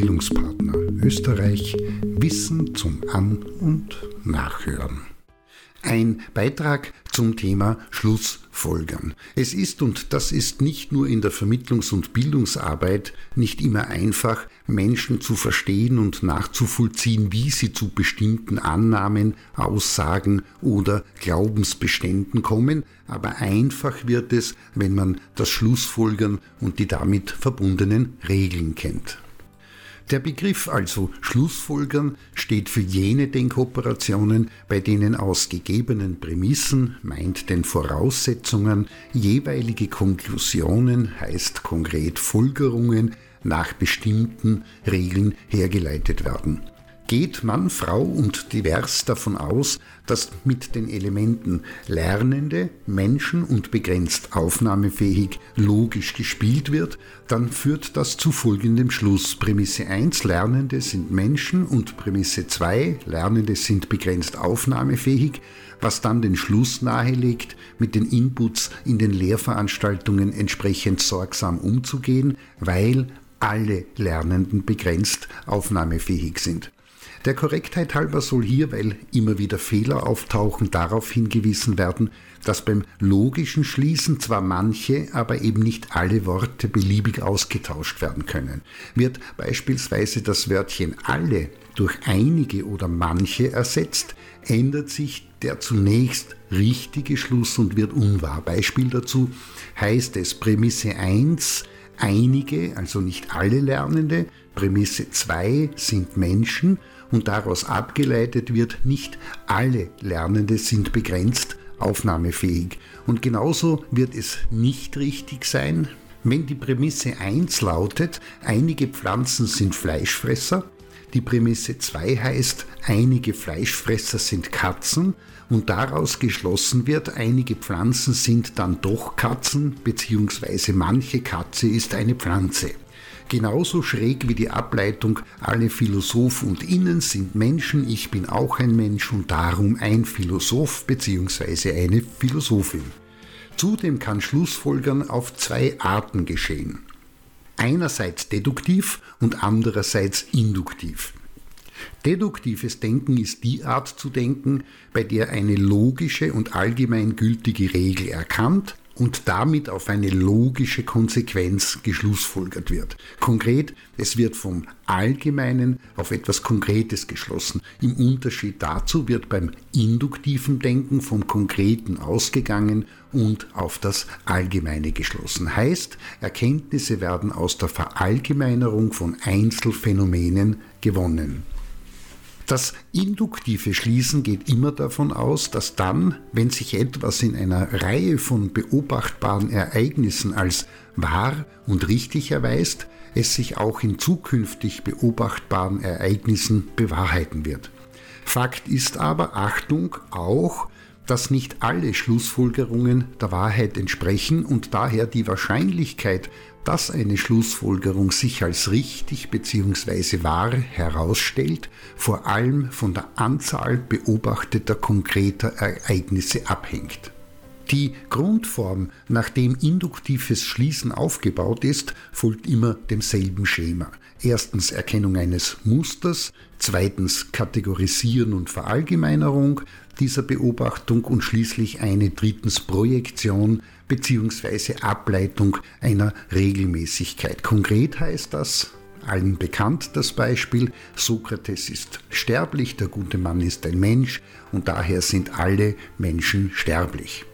Bildungspartner Österreich Wissen zum An- und Nachhören. Ein Beitrag zum Thema Schlussfolgern. Es ist, und das ist nicht nur in der Vermittlungs- und Bildungsarbeit, nicht immer einfach, Menschen zu verstehen und nachzuvollziehen, wie sie zu bestimmten Annahmen, Aussagen oder Glaubensbeständen kommen, aber einfach wird es, wenn man das Schlussfolgern und die damit verbundenen Regeln kennt. Der Begriff also Schlussfolgern steht für jene Denkoperationen, bei denen aus gegebenen Prämissen, meint den Voraussetzungen, jeweilige Konklusionen, heißt konkret Folgerungen, nach bestimmten Regeln hergeleitet werden geht Mann, Frau und divers davon aus, dass mit den Elementen Lernende, Menschen und begrenzt aufnahmefähig logisch gespielt wird, dann führt das zu folgendem Schluss. Prämisse 1, Lernende sind Menschen und Prämisse 2, Lernende sind begrenzt aufnahmefähig, was dann den Schluss nahelegt, mit den Inputs in den Lehrveranstaltungen entsprechend sorgsam umzugehen, weil alle Lernenden begrenzt aufnahmefähig sind. Der Korrektheit halber soll hier, weil immer wieder Fehler auftauchen, darauf hingewiesen werden, dass beim logischen Schließen zwar manche, aber eben nicht alle Worte beliebig ausgetauscht werden können. Wird beispielsweise das Wörtchen alle durch einige oder manche ersetzt, ändert sich der zunächst richtige Schluss und wird unwahr. Beispiel dazu heißt es Prämisse 1, einige, also nicht alle Lernende, Prämisse 2 sind Menschen und daraus abgeleitet wird, nicht alle Lernende sind begrenzt aufnahmefähig. Und genauso wird es nicht richtig sein, wenn die Prämisse 1 lautet, einige Pflanzen sind Fleischfresser, die Prämisse 2 heißt, einige Fleischfresser sind Katzen und daraus geschlossen wird, einige Pflanzen sind dann doch Katzen, beziehungsweise manche Katze ist eine Pflanze. Genauso schräg wie die Ableitung, alle Philosophen und Innen sind Menschen, ich bin auch ein Mensch und darum ein Philosoph bzw. eine Philosophin. Zudem kann Schlussfolgern auf zwei Arten geschehen. Einerseits deduktiv und andererseits induktiv. Deduktives Denken ist die Art zu denken, bei der eine logische und allgemeingültige Regel erkannt, und damit auf eine logische Konsequenz geschlussfolgert wird. Konkret, es wird vom Allgemeinen auf etwas Konkretes geschlossen. Im Unterschied dazu wird beim induktiven Denken vom Konkreten ausgegangen und auf das Allgemeine geschlossen. Heißt, Erkenntnisse werden aus der Verallgemeinerung von Einzelfänomenen gewonnen. Das induktive Schließen geht immer davon aus, dass dann, wenn sich etwas in einer Reihe von beobachtbaren Ereignissen als wahr und richtig erweist, es sich auch in zukünftig beobachtbaren Ereignissen bewahrheiten wird. Fakt ist aber, Achtung, auch, dass nicht alle Schlussfolgerungen der Wahrheit entsprechen und daher die Wahrscheinlichkeit, dass eine Schlussfolgerung sich als richtig bzw. wahr herausstellt, vor allem von der Anzahl beobachteter konkreter Ereignisse abhängt. Die Grundform, nach dem induktives Schließen aufgebaut ist, folgt immer demselben Schema. Erstens Erkennung eines Musters, zweitens Kategorisieren und Verallgemeinerung dieser Beobachtung und schließlich eine drittens Projektion bzw. Ableitung einer Regelmäßigkeit. Konkret heißt das, allen bekannt das Beispiel, Sokrates ist sterblich, der gute Mann ist ein Mensch und daher sind alle Menschen sterblich.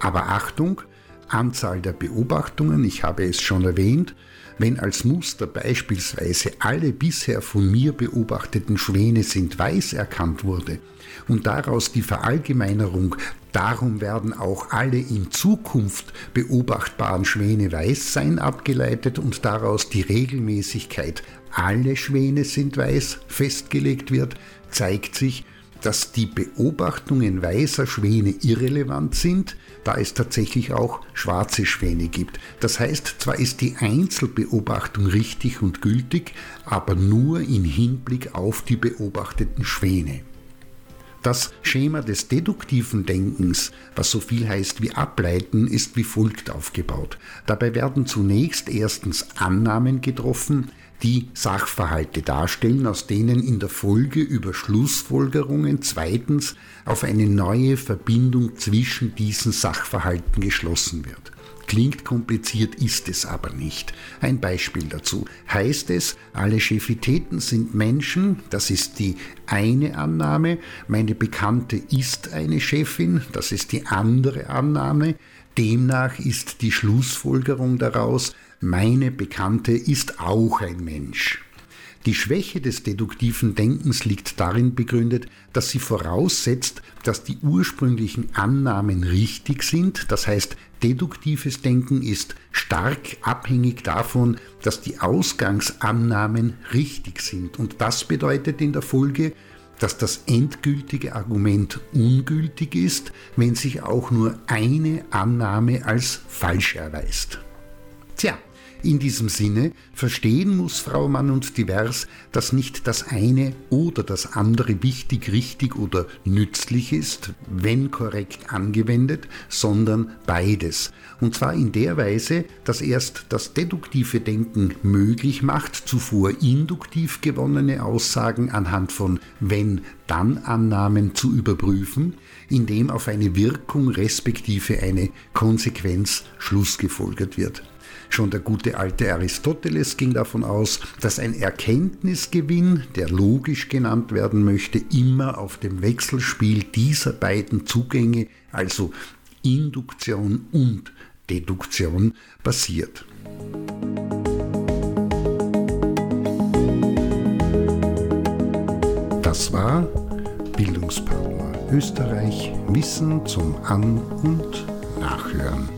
Aber Achtung, Anzahl der Beobachtungen, ich habe es schon erwähnt, wenn als Muster beispielsweise alle bisher von mir beobachteten Schwäne sind weiß erkannt wurde und daraus die Verallgemeinerung, darum werden auch alle in Zukunft beobachtbaren Schwäne weiß sein abgeleitet und daraus die Regelmäßigkeit, alle Schwäne sind weiß festgelegt wird, zeigt sich, dass die Beobachtungen weißer Schwäne irrelevant sind, da es tatsächlich auch schwarze Schwäne gibt. Das heißt, zwar ist die Einzelbeobachtung richtig und gültig, aber nur in Hinblick auf die beobachteten Schwäne. Das Schema des deduktiven Denkens, was so viel heißt wie ableiten, ist wie folgt aufgebaut. Dabei werden zunächst erstens Annahmen getroffen, die Sachverhalte darstellen, aus denen in der Folge über Schlussfolgerungen zweitens auf eine neue Verbindung zwischen diesen Sachverhalten geschlossen wird. Klingt kompliziert, ist es aber nicht. Ein Beispiel dazu. Heißt es, alle Chefitäten sind Menschen, das ist die eine Annahme, meine Bekannte ist eine Chefin, das ist die andere Annahme, demnach ist die Schlussfolgerung daraus, meine Bekannte ist auch ein Mensch. Die Schwäche des deduktiven Denkens liegt darin begründet, dass sie voraussetzt, dass die ursprünglichen Annahmen richtig sind, das heißt deduktives Denken ist stark abhängig davon, dass die Ausgangsannahmen richtig sind und das bedeutet in der Folge, dass das endgültige Argument ungültig ist, wenn sich auch nur eine Annahme als falsch erweist. Tja, in diesem Sinne verstehen muss Frau Mann und Divers, dass nicht das eine oder das andere wichtig, richtig oder nützlich ist, wenn korrekt angewendet, sondern beides. Und zwar in der Weise, dass erst das deduktive Denken möglich macht, zuvor induktiv gewonnene Aussagen anhand von wenn-dann-Annahmen zu überprüfen, indem auf eine Wirkung respektive eine Konsequenz schlussgefolgert wird. Schon der gute alte Aristoteles ging davon aus, dass ein Erkenntnisgewinn, der logisch genannt werden möchte, immer auf dem Wechselspiel dieser beiden Zugänge, also Induktion und Deduktion, basiert. Das war Bildungspartner Österreich Wissen zum An- und Nachhören.